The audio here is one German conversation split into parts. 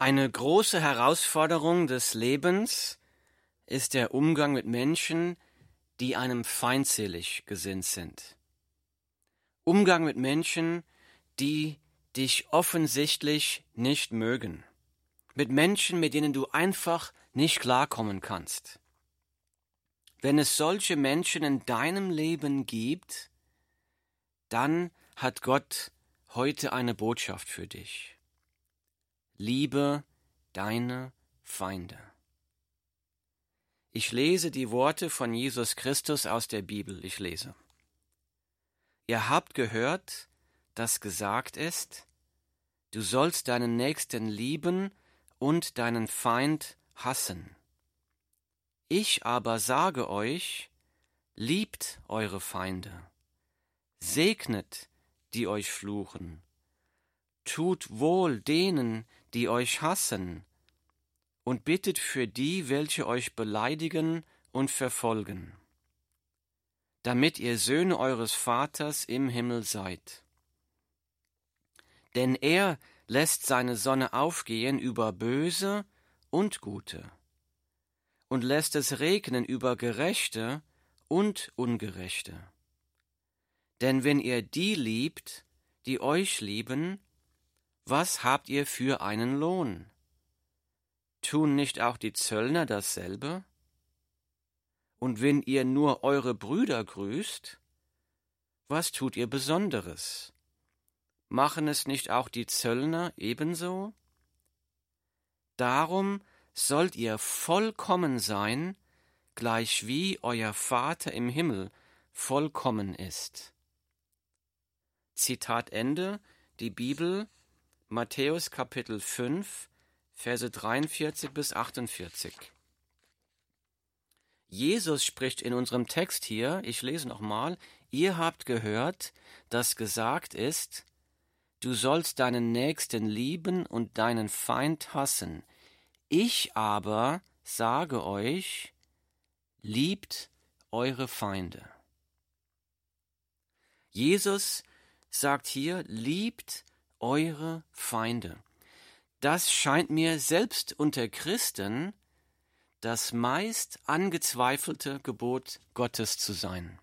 Eine große Herausforderung des Lebens ist der Umgang mit Menschen, die einem feindselig gesinnt sind. Umgang mit Menschen, die dich offensichtlich nicht mögen. Mit Menschen, mit denen du einfach nicht klarkommen kannst. Wenn es solche Menschen in deinem Leben gibt, dann hat Gott heute eine Botschaft für dich. Liebe deine Feinde. Ich lese die Worte von Jesus Christus aus der Bibel. Ich lese. Ihr habt gehört, dass gesagt ist, du sollst deinen Nächsten lieben und deinen Feind hassen. Ich aber sage euch, liebt eure Feinde, segnet, die euch fluchen, tut wohl denen, die euch hassen, und bittet für die, welche euch beleidigen und verfolgen, damit ihr Söhne eures Vaters im Himmel seid. Denn er lässt seine Sonne aufgehen über Böse und Gute, und lässt es regnen über Gerechte und Ungerechte. Denn wenn ihr die liebt, die euch lieben, was habt ihr für einen Lohn? Tun nicht auch die Zöllner dasselbe? Und wenn ihr nur eure Brüder grüßt, was tut ihr Besonderes? Machen es nicht auch die Zöllner ebenso? Darum sollt ihr vollkommen sein, gleichwie euer Vater im Himmel vollkommen ist. Zitat Ende, die Bibel, Matthäus Kapitel 5, Verse 43 bis 48. Jesus spricht in unserem Text hier, ich lese nochmal, ihr habt gehört, dass gesagt ist, Du sollst deinen Nächsten lieben und deinen Feind hassen. Ich aber sage euch, liebt eure Feinde. Jesus sagt hier, liebt eure Feinde. Das scheint mir selbst unter Christen das meist angezweifelte Gebot Gottes zu sein.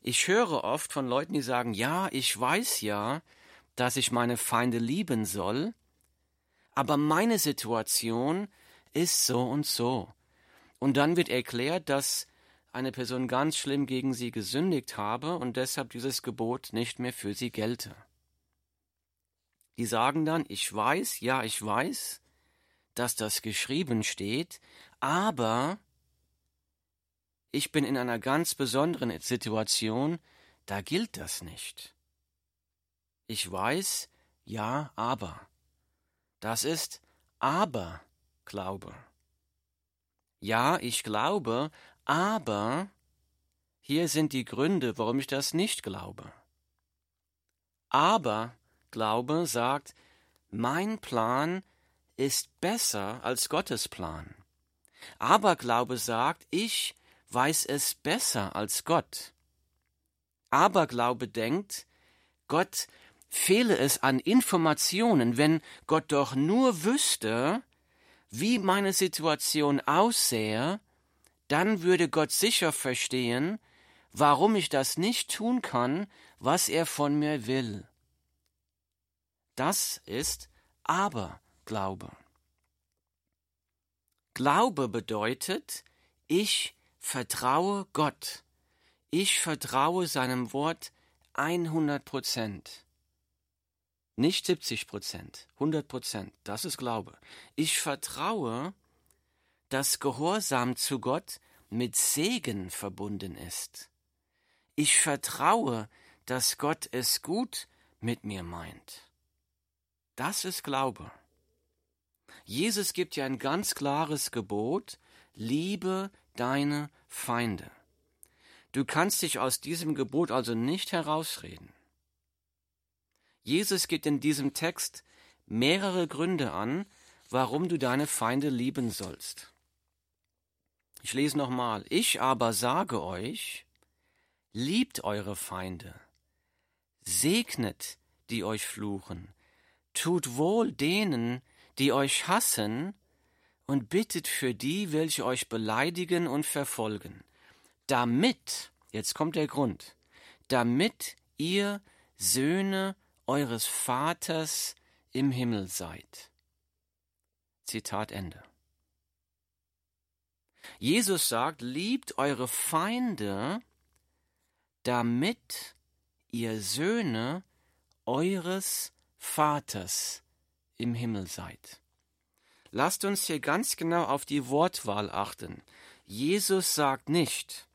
Ich höre oft von Leuten, die sagen, ja, ich weiß ja, dass ich meine Feinde lieben soll, aber meine Situation ist so und so. Und dann wird erklärt, dass eine Person ganz schlimm gegen sie gesündigt habe und deshalb dieses Gebot nicht mehr für sie gelte. Die sagen dann, ich weiß, ja, ich weiß, dass das geschrieben steht, aber ich bin in einer ganz besonderen Situation, da gilt das nicht. Ich weiß, ja, aber. Das ist Aber-Glaube. Ja, ich glaube, aber hier sind die Gründe, warum ich das nicht glaube. Aber Glaube sagt, mein Plan ist besser als Gottes Plan. Aber Glaube sagt, ich weiß es besser als Gott. Aber Glaube denkt, Gott fehle es an Informationen, wenn Gott doch nur wüsste, wie meine Situation aussähe, dann würde Gott sicher verstehen, warum ich das nicht tun kann, was er von mir will. Das ist Aberglaube. Glaube bedeutet, ich vertraue Gott. Ich vertraue seinem Wort 100 Prozent. Nicht 70 Prozent, 100 Prozent. Das ist Glaube. Ich vertraue, dass Gehorsam zu Gott mit Segen verbunden ist. Ich vertraue, dass Gott es gut mit mir meint. Das ist Glaube. Jesus gibt ja ein ganz klares Gebot, liebe deine Feinde. Du kannst dich aus diesem Gebot also nicht herausreden. Jesus gibt in diesem Text mehrere Gründe an, warum du deine Feinde lieben sollst. Ich lese nochmal. Ich aber sage euch, liebt eure Feinde, segnet, die euch fluchen, tut wohl denen, die euch hassen, und bittet für die, welche euch beleidigen und verfolgen, damit, jetzt kommt der Grund, damit ihr Söhne eures Vaters im Himmel seid. Zitat Ende. Jesus sagt, liebt eure Feinde, damit ihr Söhne eures Vaters im Himmel seid. Lasst uns hier ganz genau auf die Wortwahl achten. Jesus sagt nicht,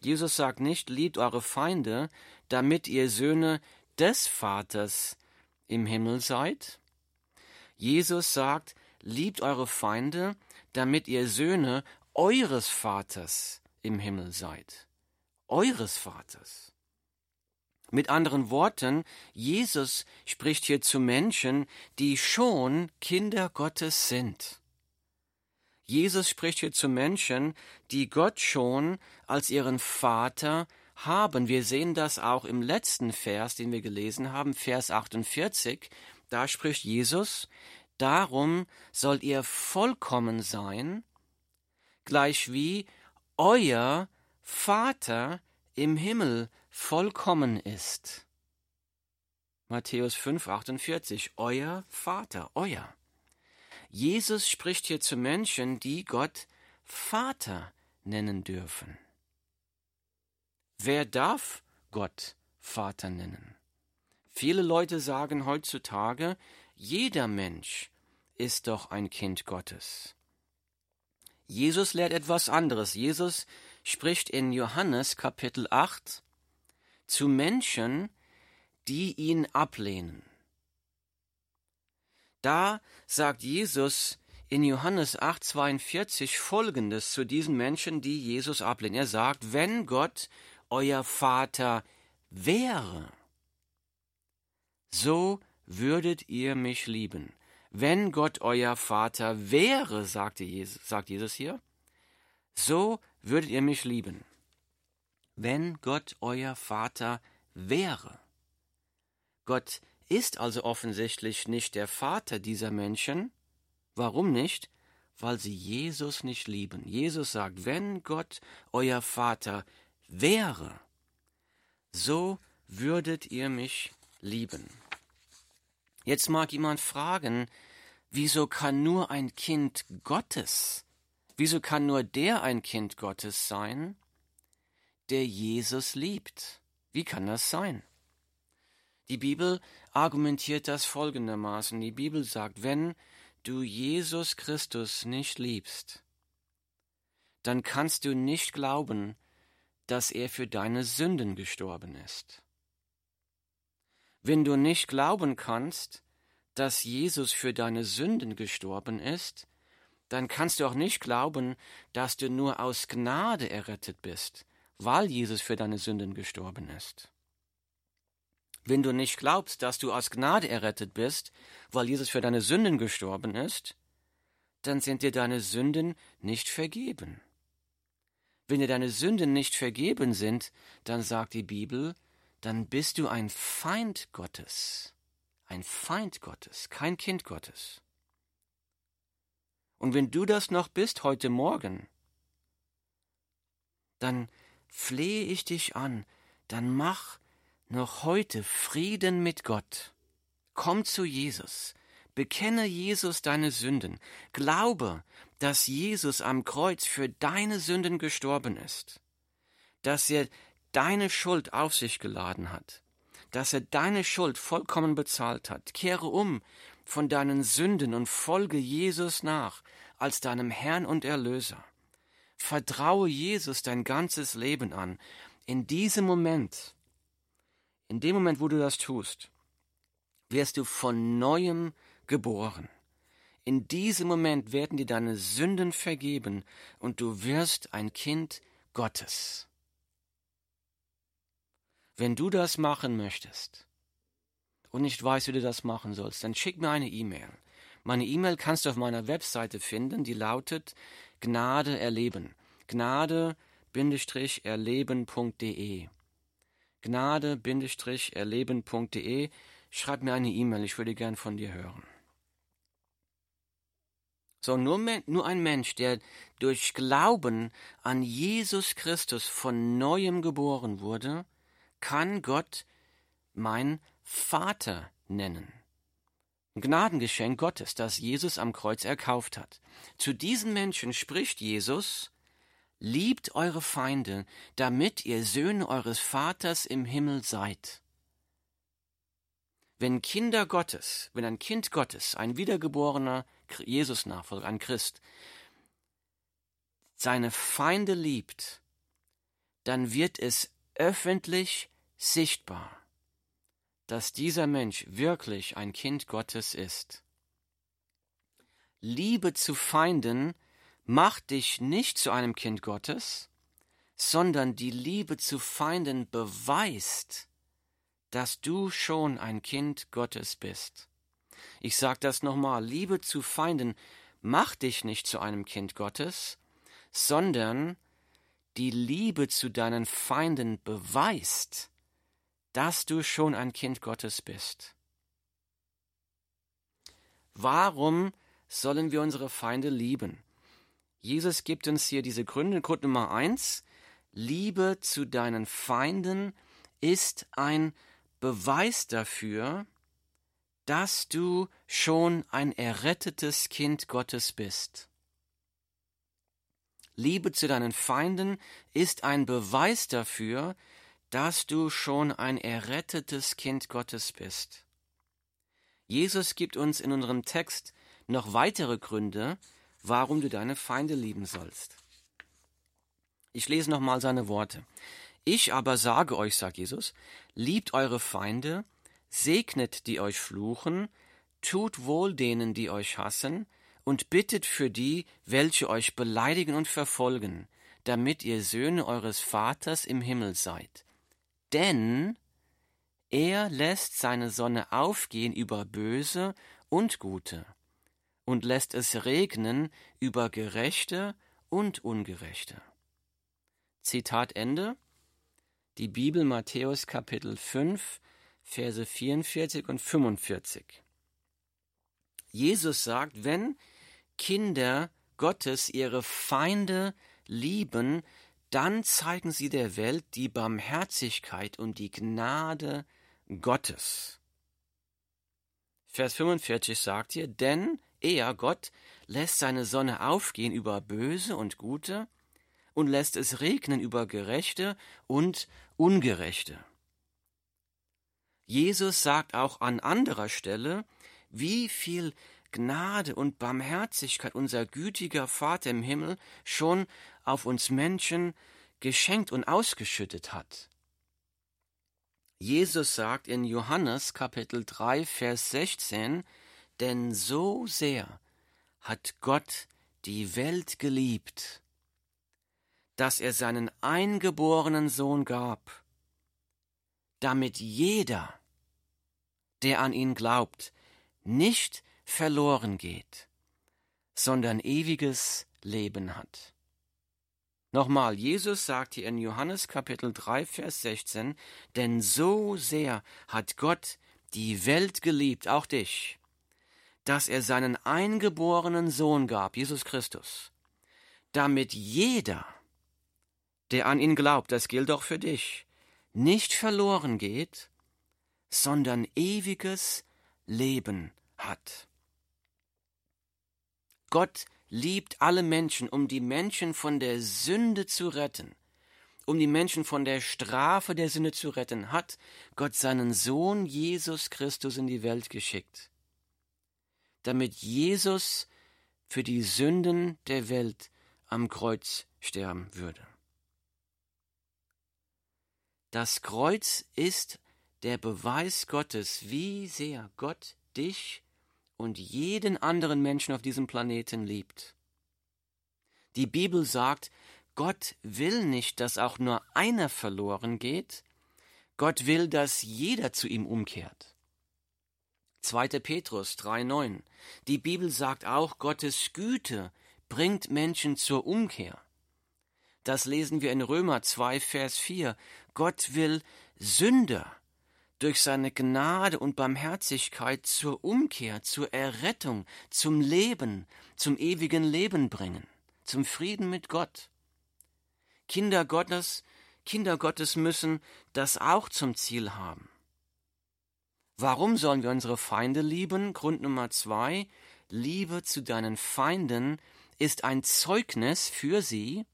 Jesus sagt nicht, liebt eure Feinde, damit ihr Söhne des Vaters im Himmel seid. Jesus sagt, liebt eure Feinde, damit ihr Söhne eures Vaters im Himmel seid. Eures Vaters. Mit anderen Worten, Jesus spricht hier zu Menschen, die schon Kinder Gottes sind. Jesus spricht hier zu Menschen, die Gott schon als ihren Vater haben. Wir sehen das auch im letzten Vers, den wir gelesen haben, Vers 48. Da spricht Jesus, darum sollt ihr vollkommen sein, gleich wie euer Vater im Himmel vollkommen ist. Matthäus 5, 48. Euer Vater, euer. Jesus spricht hier zu Menschen, die Gott Vater nennen dürfen. Wer darf Gott Vater nennen? Viele Leute sagen heutzutage, jeder Mensch ist doch ein Kind Gottes. Jesus lehrt etwas anderes. Jesus spricht in Johannes Kapitel 8 zu Menschen, die ihn ablehnen. Da sagt Jesus in Johannes 8:42 folgendes zu diesen Menschen, die Jesus ablehnen. Er sagt, wenn Gott euer Vater wäre, so würdet ihr mich lieben. Wenn Gott euer Vater wäre, sagte Jesus, sagt Jesus hier, so würdet ihr mich lieben. Wenn Gott euer Vater wäre. Gott ist also offensichtlich nicht der Vater dieser Menschen. Warum nicht? Weil sie Jesus nicht lieben. Jesus sagt, wenn Gott euer Vater wäre, so würdet ihr mich lieben. Jetzt mag jemand fragen, wieso kann nur ein Kind Gottes, wieso kann nur der ein Kind Gottes sein, der Jesus liebt? Wie kann das sein? Die Bibel argumentiert das folgendermaßen. Die Bibel sagt, wenn du Jesus Christus nicht liebst, dann kannst du nicht glauben, dass er für deine Sünden gestorben ist. Wenn du nicht glauben kannst, dass Jesus für deine Sünden gestorben ist, dann kannst du auch nicht glauben, dass du nur aus Gnade errettet bist, weil Jesus für deine Sünden gestorben ist. Wenn du nicht glaubst, dass du aus Gnade errettet bist, weil Jesus für deine Sünden gestorben ist, dann sind dir deine Sünden nicht vergeben. Wenn dir deine Sünden nicht vergeben sind, dann sagt die Bibel, dann bist du ein Feind Gottes. Ein Feind Gottes, kein Kind Gottes. Und wenn du das noch bist heute Morgen, dann flehe ich dich an, dann mach noch heute Frieden mit Gott. Komm zu Jesus, bekenne Jesus deine Sünden, glaube, dass Jesus am Kreuz für deine Sünden gestorben ist, dass er deine Schuld auf sich geladen hat, dass er deine Schuld vollkommen bezahlt hat. Kehre um von deinen Sünden und folge Jesus nach als deinem Herrn und Erlöser. Vertraue Jesus dein ganzes Leben an. In diesem Moment in dem Moment, wo du das tust, wirst du von neuem geboren. In diesem Moment werden dir deine Sünden vergeben und du wirst ein Kind Gottes. Wenn du das machen möchtest und nicht weißt, wie du das machen sollst, dann schick mir eine E-Mail. Meine E-Mail kannst du auf meiner Webseite finden, die lautet Gnade erleben. Gnade-erleben.de gnade-erleben.de. Schreib mir eine E-Mail, ich würde gern von dir hören. So nur, nur ein Mensch, der durch Glauben an Jesus Christus von neuem geboren wurde, kann Gott mein Vater nennen. Gnadengeschenk Gottes, das Jesus am Kreuz erkauft hat. Zu diesen Menschen spricht Jesus, Liebt eure Feinde, damit ihr Söhne eures Vaters im Himmel seid. Wenn Kinder Gottes, wenn ein Kind Gottes, ein wiedergeborener Jesus-Nachfolger, ein Christ, seine Feinde liebt, dann wird es öffentlich sichtbar, dass dieser Mensch wirklich ein Kind Gottes ist. Liebe zu Feinden macht dich nicht zu einem Kind Gottes, sondern die Liebe zu Feinden beweist, dass du schon ein Kind Gottes bist. Ich sage das nochmal, Liebe zu Feinden macht dich nicht zu einem Kind Gottes, sondern die Liebe zu deinen Feinden beweist, dass du schon ein Kind Gottes bist. Warum sollen wir unsere Feinde lieben? Jesus gibt uns hier diese Gründe. Grund Nummer eins, Liebe zu deinen Feinden ist ein Beweis dafür, dass du schon ein errettetes Kind Gottes bist. Liebe zu deinen Feinden ist ein Beweis dafür, dass du schon ein errettetes Kind Gottes bist. Jesus gibt uns in unserem Text noch weitere Gründe, warum du deine Feinde lieben sollst. Ich lese nochmal seine Worte. Ich aber sage euch, sagt Jesus, liebt eure Feinde, segnet die euch fluchen, tut wohl denen, die euch hassen, und bittet für die, welche euch beleidigen und verfolgen, damit ihr Söhne eures Vaters im Himmel seid. Denn er lässt seine Sonne aufgehen über Böse und Gute und lässt es regnen über Gerechte und Ungerechte. Zitat Ende. Die Bibel Matthäus Kapitel 5, Verse 44 und 45. Jesus sagt, wenn Kinder Gottes ihre Feinde lieben, dann zeigen sie der Welt die Barmherzigkeit und die Gnade Gottes. Vers 45 sagt hier, denn er, Gott, lässt seine Sonne aufgehen über Böse und Gute und lässt es regnen über Gerechte und Ungerechte. Jesus sagt auch an anderer Stelle, wie viel Gnade und Barmherzigkeit unser gütiger Vater im Himmel schon auf uns Menschen geschenkt und ausgeschüttet hat. Jesus sagt in Johannes Kapitel 3 Vers 16, denn so sehr hat Gott die Welt geliebt, dass er seinen eingeborenen Sohn gab, damit jeder, der an ihn glaubt, nicht verloren geht, sondern ewiges Leben hat. Nochmal, Jesus sagt hier in Johannes Kapitel 3, Vers 16, denn so sehr hat Gott die Welt geliebt, auch dich, dass er seinen eingeborenen Sohn gab, Jesus Christus, damit jeder, der an ihn glaubt, das gilt auch für dich, nicht verloren geht, sondern ewiges Leben hat. Gott liebt alle Menschen, um die Menschen von der Sünde zu retten, um die Menschen von der Strafe der Sünde zu retten, hat Gott seinen Sohn Jesus Christus in die Welt geschickt damit Jesus für die Sünden der Welt am Kreuz sterben würde. Das Kreuz ist der Beweis Gottes, wie sehr Gott dich und jeden anderen Menschen auf diesem Planeten liebt. Die Bibel sagt, Gott will nicht, dass auch nur einer verloren geht, Gott will, dass jeder zu ihm umkehrt. 2. Petrus 3,9. Die Bibel sagt auch, Gottes Güte bringt Menschen zur Umkehr. Das lesen wir in Römer 2, Vers 4. Gott will Sünder durch seine Gnade und Barmherzigkeit zur Umkehr, zur Errettung, zum Leben, zum ewigen Leben bringen, zum Frieden mit Gott. Kinder Gottes, Kinder Gottes müssen das auch zum Ziel haben. Warum sollen wir unsere Feinde lieben? Grund Nummer zwei. Liebe zu deinen Feinden ist ein Zeugnis für sie,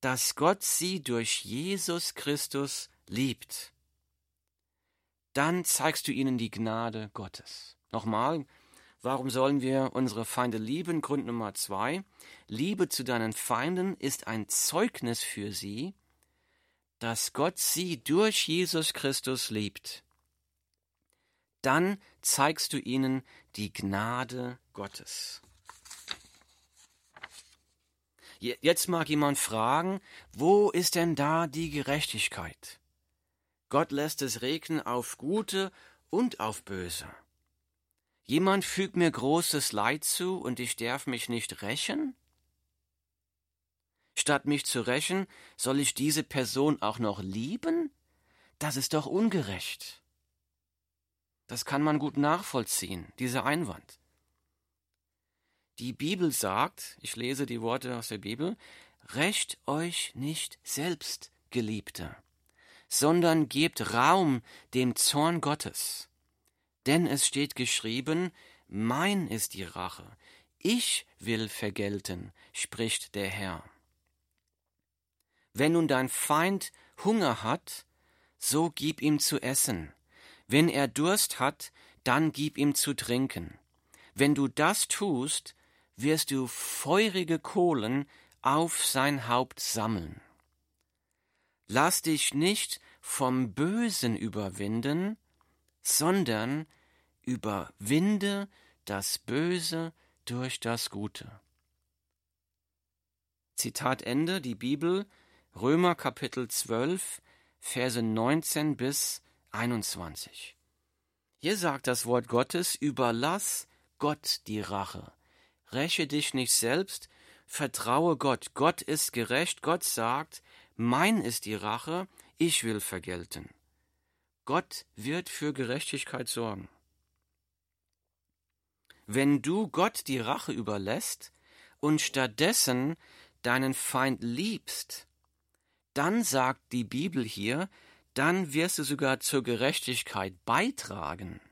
dass Gott sie durch Jesus Christus liebt. Dann zeigst du ihnen die Gnade Gottes. Nochmal, warum sollen wir unsere Feinde lieben? Grund Nummer zwei. Liebe zu deinen Feinden ist ein Zeugnis für sie, dass Gott sie durch Jesus Christus liebt dann zeigst du ihnen die Gnade Gottes. Jetzt mag jemand fragen, wo ist denn da die Gerechtigkeit? Gott lässt es regnen auf Gute und auf Böse. Jemand fügt mir großes Leid zu und ich darf mich nicht rächen? Statt mich zu rächen, soll ich diese Person auch noch lieben? Das ist doch ungerecht. Das kann man gut nachvollziehen, dieser Einwand. Die Bibel sagt, ich lese die Worte aus der Bibel, Rächt euch nicht selbst, Geliebte, sondern gebt Raum dem Zorn Gottes. Denn es steht geschrieben, Mein ist die Rache, ich will vergelten, spricht der Herr. Wenn nun dein Feind Hunger hat, so gib ihm zu essen, wenn er Durst hat, dann gib ihm zu trinken. Wenn du das tust, wirst du feurige Kohlen auf sein Haupt sammeln. Lass dich nicht vom Bösen überwinden, sondern überwinde das Böse durch das Gute. Zitat Ende, die Bibel, Römer Kapitel 12, Verse 19 bis 21. Hier sagt das Wort Gottes, überlass Gott die Rache. Räche dich nicht selbst, vertraue Gott. Gott ist gerecht, Gott sagt, mein ist die Rache, ich will vergelten. Gott wird für Gerechtigkeit sorgen. Wenn du Gott die Rache überlässt und stattdessen deinen Feind liebst, dann sagt die Bibel hier, dann wirst du sogar zur Gerechtigkeit beitragen.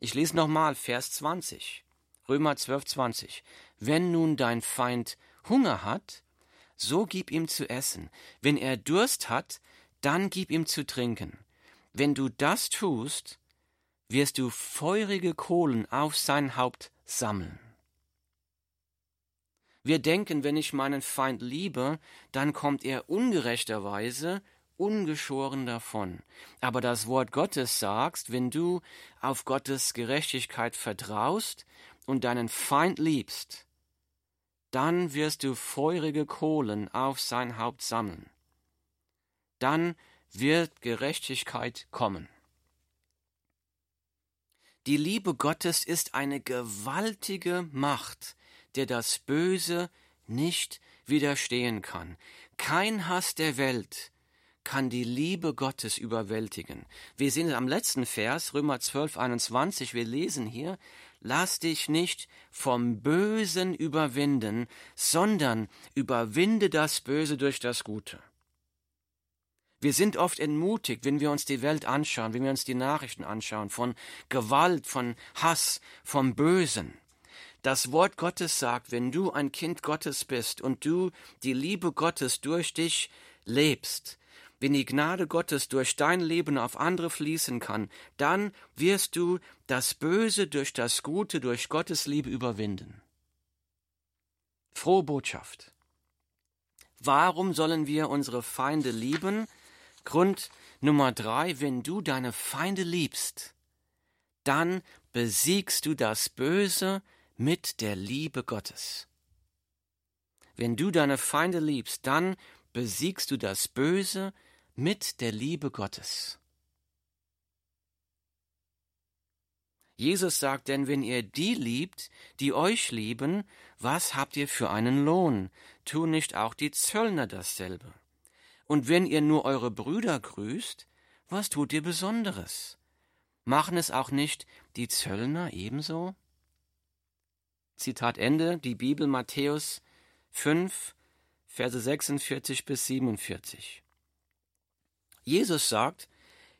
Ich lese nochmal Vers 20, Römer 12, 20. Wenn nun dein Feind Hunger hat, so gib ihm zu essen. Wenn er Durst hat, dann gib ihm zu trinken. Wenn du das tust, wirst du feurige Kohlen auf sein Haupt sammeln. Wir denken, wenn ich meinen Feind liebe, dann kommt er ungerechterweise ungeschoren davon. Aber das Wort Gottes sagst, wenn du auf Gottes Gerechtigkeit vertraust und deinen Feind liebst, dann wirst du feurige Kohlen auf sein Haupt sammeln. Dann wird Gerechtigkeit kommen. Die Liebe Gottes ist eine gewaltige Macht, der das Böse nicht widerstehen kann. Kein Hass der Welt kann die Liebe Gottes überwältigen. Wir sehen am letzten Vers, Römer 12, 21, wir lesen hier, lass dich nicht vom Bösen überwinden, sondern überwinde das Böse durch das Gute. Wir sind oft entmutigt, wenn wir uns die Welt anschauen, wenn wir uns die Nachrichten anschauen, von Gewalt, von Hass, vom Bösen. Das Wort Gottes sagt, wenn du ein Kind Gottes bist und du die Liebe Gottes durch dich lebst, wenn die Gnade Gottes durch dein Leben auf andere fließen kann, dann wirst du das Böse durch das Gute, durch Gottes Liebe überwinden. Frohe Botschaft. Warum sollen wir unsere Feinde lieben? Grund Nummer drei, wenn du deine Feinde liebst, dann besiegst du das Böse mit der Liebe Gottes. Wenn du deine Feinde liebst, dann besiegst du das Böse mit der Liebe Gottes. Jesus sagt denn, wenn ihr die liebt, die euch lieben, was habt ihr für einen Lohn? Tun nicht auch die Zöllner dasselbe? Und wenn ihr nur eure Brüder grüßt, Was tut ihr Besonderes? Machen es auch nicht die Zöllner ebenso? Zitat Ende, die Bibel Matthäus 5, Verse 46 bis 47. Jesus sagt,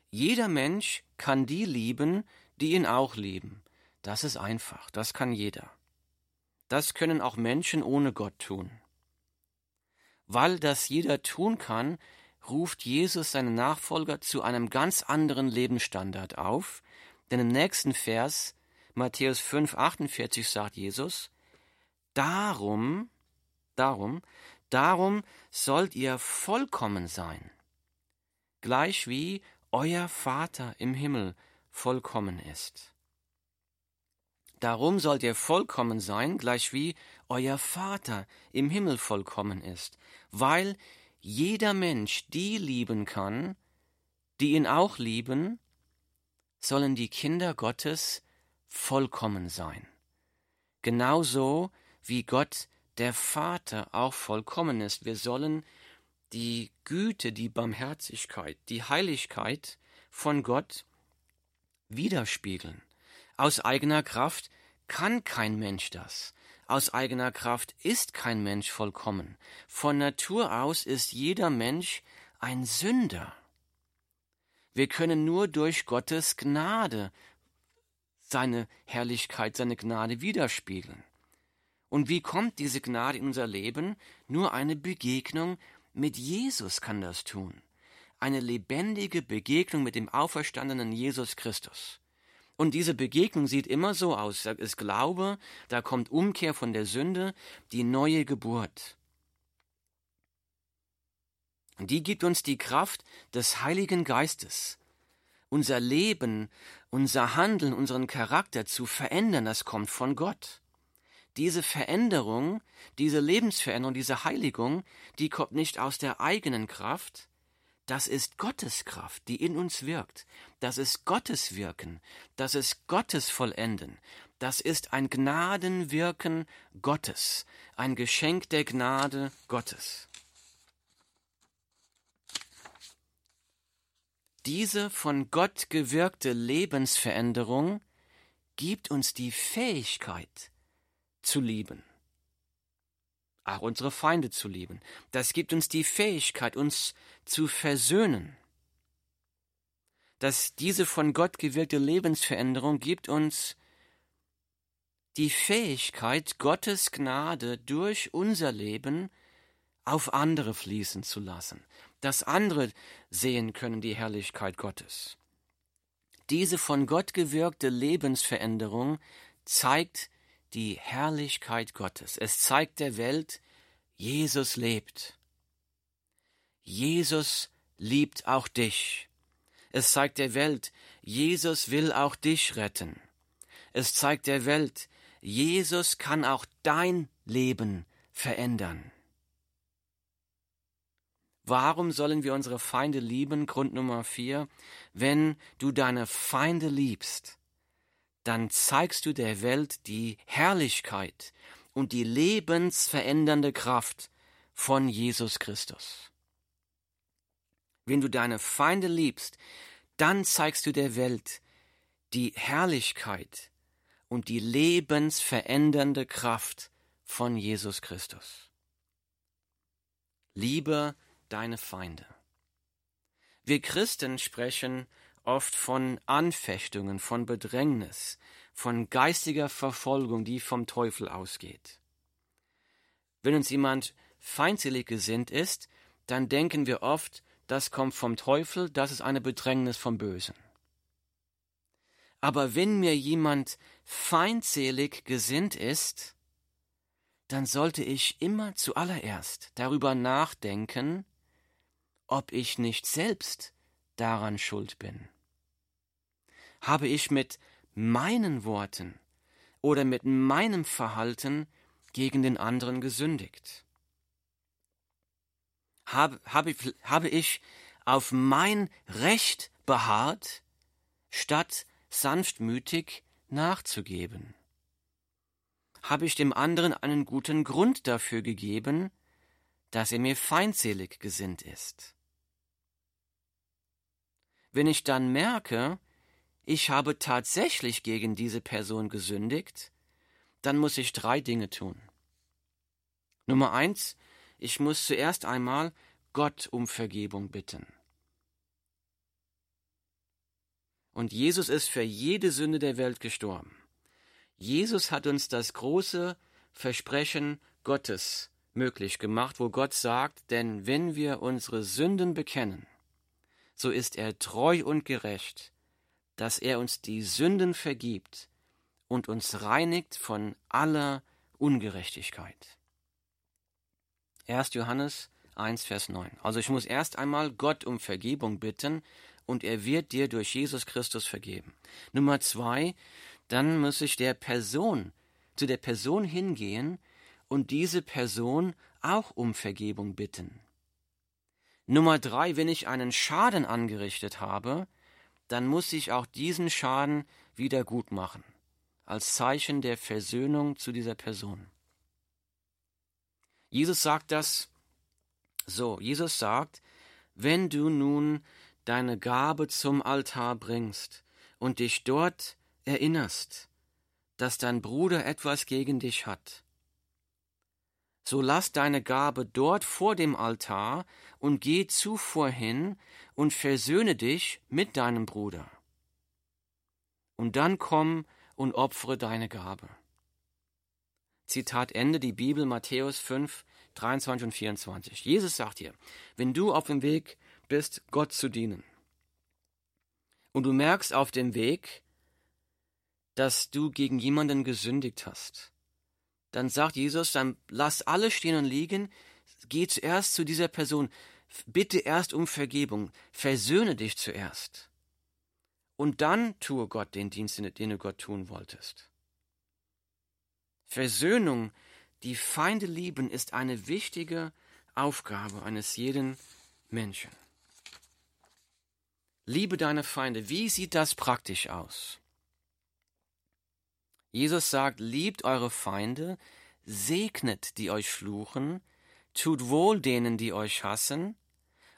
jeder Mensch kann die lieben, die ihn auch lieben. Das ist einfach, das kann jeder. Das können auch Menschen ohne Gott tun. Weil das jeder tun kann, ruft Jesus seine Nachfolger zu einem ganz anderen Lebensstandard auf, denn im nächsten Vers, Matthäus 5, 48, sagt Jesus, Darum, darum, darum sollt ihr vollkommen sein, gleich wie euer Vater im Himmel vollkommen ist. Darum sollt ihr vollkommen sein, gleich wie euer Vater im Himmel vollkommen ist, weil jeder Mensch die lieben kann, die ihn auch lieben, sollen die Kinder Gottes vollkommen sein. Genauso wie Gott der Vater auch vollkommen ist. Wir sollen die Güte, die Barmherzigkeit, die Heiligkeit von Gott widerspiegeln. Aus eigener Kraft kann kein Mensch das. Aus eigener Kraft ist kein Mensch vollkommen. Von Natur aus ist jeder Mensch ein Sünder. Wir können nur durch Gottes Gnade seine Herrlichkeit, seine Gnade widerspiegeln. Und wie kommt diese Gnade in unser Leben? Nur eine Begegnung mit Jesus kann das tun. Eine lebendige Begegnung mit dem auferstandenen Jesus Christus. Und diese Begegnung sieht immer so aus. Da ist Glaube, da kommt Umkehr von der Sünde, die neue Geburt. Und die gibt uns die Kraft des Heiligen Geistes. Unser Leben, unser Handeln, unseren Charakter zu verändern, das kommt von Gott. Diese Veränderung, diese Lebensveränderung, diese Heiligung, die kommt nicht aus der eigenen Kraft, das ist Gottes Kraft, die in uns wirkt. Das ist Gottes Wirken. Das ist Gottes Vollenden. Das ist ein Gnadenwirken Gottes, ein Geschenk der Gnade Gottes. Diese von Gott gewirkte Lebensveränderung gibt uns die Fähigkeit zu lieben, auch unsere Feinde zu lieben. Das gibt uns die Fähigkeit, uns zu versöhnen. Dass diese von Gott gewirkte Lebensveränderung gibt uns die Fähigkeit, Gottes Gnade durch unser Leben auf andere fließen zu lassen dass andere sehen können die Herrlichkeit Gottes. Diese von Gott gewirkte Lebensveränderung zeigt die Herrlichkeit Gottes. Es zeigt der Welt, Jesus lebt. Jesus liebt auch dich. Es zeigt der Welt, Jesus will auch dich retten. Es zeigt der Welt, Jesus kann auch dein Leben verändern. Warum sollen wir unsere Feinde lieben? Grund Nummer vier. Wenn du deine Feinde liebst, dann zeigst du der Welt die Herrlichkeit und die lebensverändernde Kraft von Jesus Christus. Wenn du deine Feinde liebst, dann zeigst du der Welt die Herrlichkeit und die lebensverändernde Kraft von Jesus Christus. Liebe deine Feinde. Wir Christen sprechen oft von Anfechtungen, von Bedrängnis, von geistiger Verfolgung, die vom Teufel ausgeht. Wenn uns jemand feindselig gesinnt ist, dann denken wir oft, das kommt vom Teufel, das ist eine Bedrängnis vom Bösen. Aber wenn mir jemand feindselig gesinnt ist, dann sollte ich immer zuallererst darüber nachdenken, ob ich nicht selbst daran schuld bin. Habe ich mit meinen Worten oder mit meinem Verhalten gegen den anderen gesündigt? Habe, habe, habe ich auf mein Recht beharrt, statt sanftmütig nachzugeben? Habe ich dem anderen einen guten Grund dafür gegeben, dass er mir feindselig gesinnt ist? Wenn ich dann merke, ich habe tatsächlich gegen diese Person gesündigt, dann muss ich drei Dinge tun. Nummer eins, ich muss zuerst einmal Gott um Vergebung bitten. Und Jesus ist für jede Sünde der Welt gestorben. Jesus hat uns das große Versprechen Gottes möglich gemacht, wo Gott sagt, denn wenn wir unsere Sünden bekennen, so ist er treu und gerecht, dass er uns die Sünden vergibt und uns reinigt von aller Ungerechtigkeit. 1. Johannes 1, Vers 9. Also ich muss erst einmal Gott um Vergebung bitten und er wird dir durch Jesus Christus vergeben. Nummer zwei, dann muss ich der Person, zu der Person hingehen und diese Person auch um Vergebung bitten. Nummer drei, wenn ich einen Schaden angerichtet habe, dann muss ich auch diesen Schaden wieder gut machen, als Zeichen der Versöhnung zu dieser Person. Jesus sagt das so, Jesus sagt, wenn du nun deine Gabe zum Altar bringst und dich dort erinnerst, dass dein Bruder etwas gegen dich hat, so lass deine Gabe dort vor dem Altar und geh zuvor hin und versöhne dich mit deinem Bruder. Und dann komm und opfere deine Gabe. Zitat Ende, die Bibel Matthäus 5, 23 und 24. Jesus sagt hier, wenn du auf dem Weg bist, Gott zu dienen, und du merkst auf dem Weg, dass du gegen jemanden gesündigt hast, dann sagt Jesus, dann lass alle stehen und liegen, geh zuerst zu dieser Person, bitte erst um Vergebung, versöhne dich zuerst. Und dann tue Gott den Dienst, den du Gott tun wolltest. Versöhnung, die Feinde lieben, ist eine wichtige Aufgabe eines jeden Menschen. Liebe deine Feinde. Wie sieht das praktisch aus? Jesus sagt, liebt eure Feinde, segnet die euch fluchen, tut wohl denen, die euch hassen,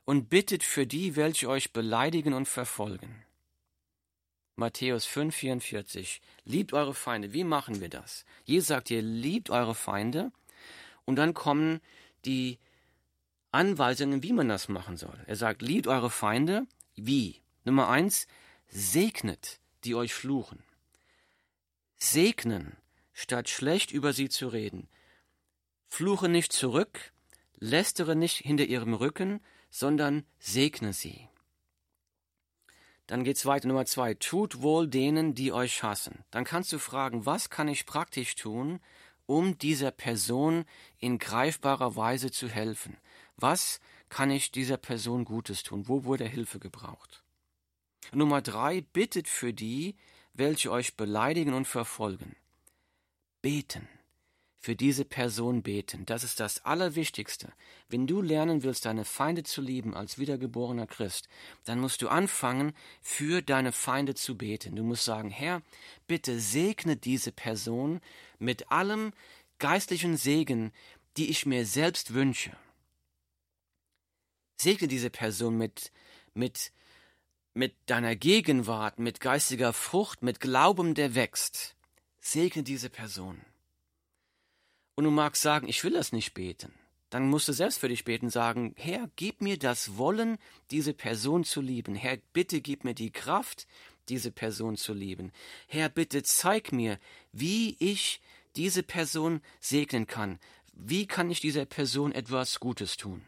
und bittet für die, welche euch beleidigen und verfolgen. Matthäus 5, 44. Liebt eure Feinde. Wie machen wir das? Jesus sagt hier, liebt eure Feinde. Und dann kommen die Anweisungen, wie man das machen soll. Er sagt, liebt eure Feinde. Wie? Nummer eins, segnet, die euch fluchen. Segnen, statt schlecht über sie zu reden. Fluche nicht zurück, lästere nicht hinter ihrem Rücken, sondern segne sie. Dann geht's weiter. Nummer zwei. Tut wohl denen, die euch hassen. Dann kannst du fragen, was kann ich praktisch tun, um dieser Person in greifbarer Weise zu helfen? Was kann ich dieser Person Gutes tun? Wo wurde Hilfe gebraucht? Nummer drei. Bittet für die, welche euch beleidigen und verfolgen. Beten für diese Person beten. Das ist das Allerwichtigste. Wenn du lernen willst, deine Feinde zu lieben als wiedergeborener Christ, dann musst du anfangen, für deine Feinde zu beten. Du musst sagen, Herr, bitte segne diese Person mit allem geistlichen Segen, die ich mir selbst wünsche. Segne diese Person mit, mit, mit deiner Gegenwart, mit geistiger Frucht, mit Glauben, der wächst. Segne diese Person. Und du magst sagen, ich will das nicht beten. Dann musst du selbst für dich beten, sagen, Herr, gib mir das Wollen, diese Person zu lieben. Herr, bitte gib mir die Kraft, diese Person zu lieben. Herr, bitte zeig mir, wie ich diese Person segnen kann. Wie kann ich dieser Person etwas Gutes tun?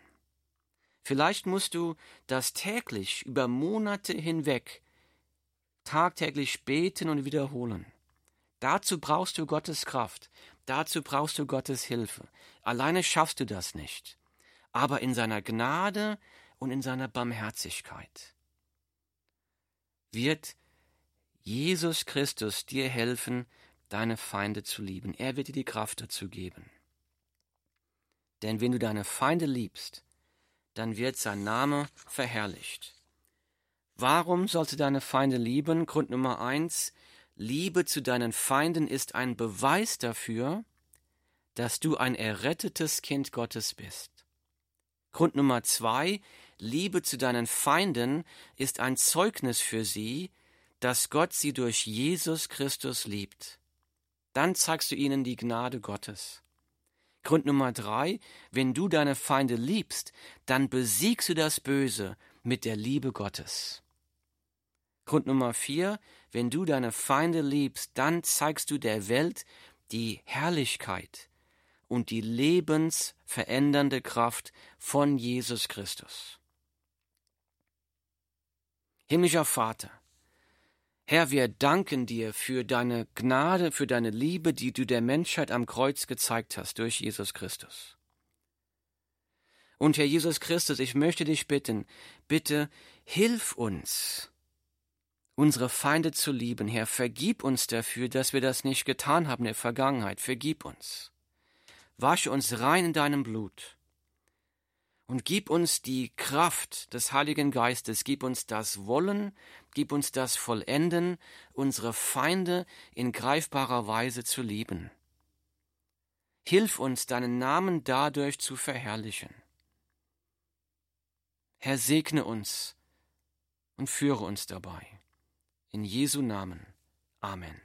Vielleicht musst du das täglich über Monate hinweg tagtäglich beten und wiederholen. Dazu brauchst du Gottes Kraft. Dazu brauchst du Gottes Hilfe. Alleine schaffst du das nicht, aber in seiner Gnade und in seiner Barmherzigkeit wird Jesus Christus dir helfen, deine Feinde zu lieben. Er wird dir die Kraft dazu geben. Denn wenn du deine Feinde liebst, dann wird sein Name verherrlicht. Warum sollst du deine Feinde lieben? Grund Nummer eins, Liebe zu deinen Feinden ist ein Beweis dafür, dass du ein errettetes Kind Gottes bist. Grund Nummer zwei, Liebe zu deinen Feinden ist ein Zeugnis für sie, dass Gott sie durch Jesus Christus liebt. Dann zeigst du ihnen die Gnade Gottes. Grund Nummer drei, wenn du deine Feinde liebst, dann besiegst du das Böse mit der Liebe Gottes. Grund Nummer vier, wenn du deine Feinde liebst, dann zeigst du der Welt die Herrlichkeit und die lebensverändernde Kraft von Jesus Christus. Himmlischer Vater, Herr, wir danken dir für deine Gnade, für deine Liebe, die du der Menschheit am Kreuz gezeigt hast durch Jesus Christus. Und Herr Jesus Christus, ich möchte dich bitten, bitte hilf uns, unsere Feinde zu lieben. Herr, vergib uns dafür, dass wir das nicht getan haben in der Vergangenheit. Vergib uns. Wasche uns rein in deinem Blut und gib uns die Kraft des Heiligen Geistes, gib uns das Wollen, gib uns das Vollenden, unsere Feinde in greifbarer Weise zu lieben. Hilf uns, deinen Namen dadurch zu verherrlichen. Herr, segne uns und führe uns dabei. In Jesu Namen. Amen.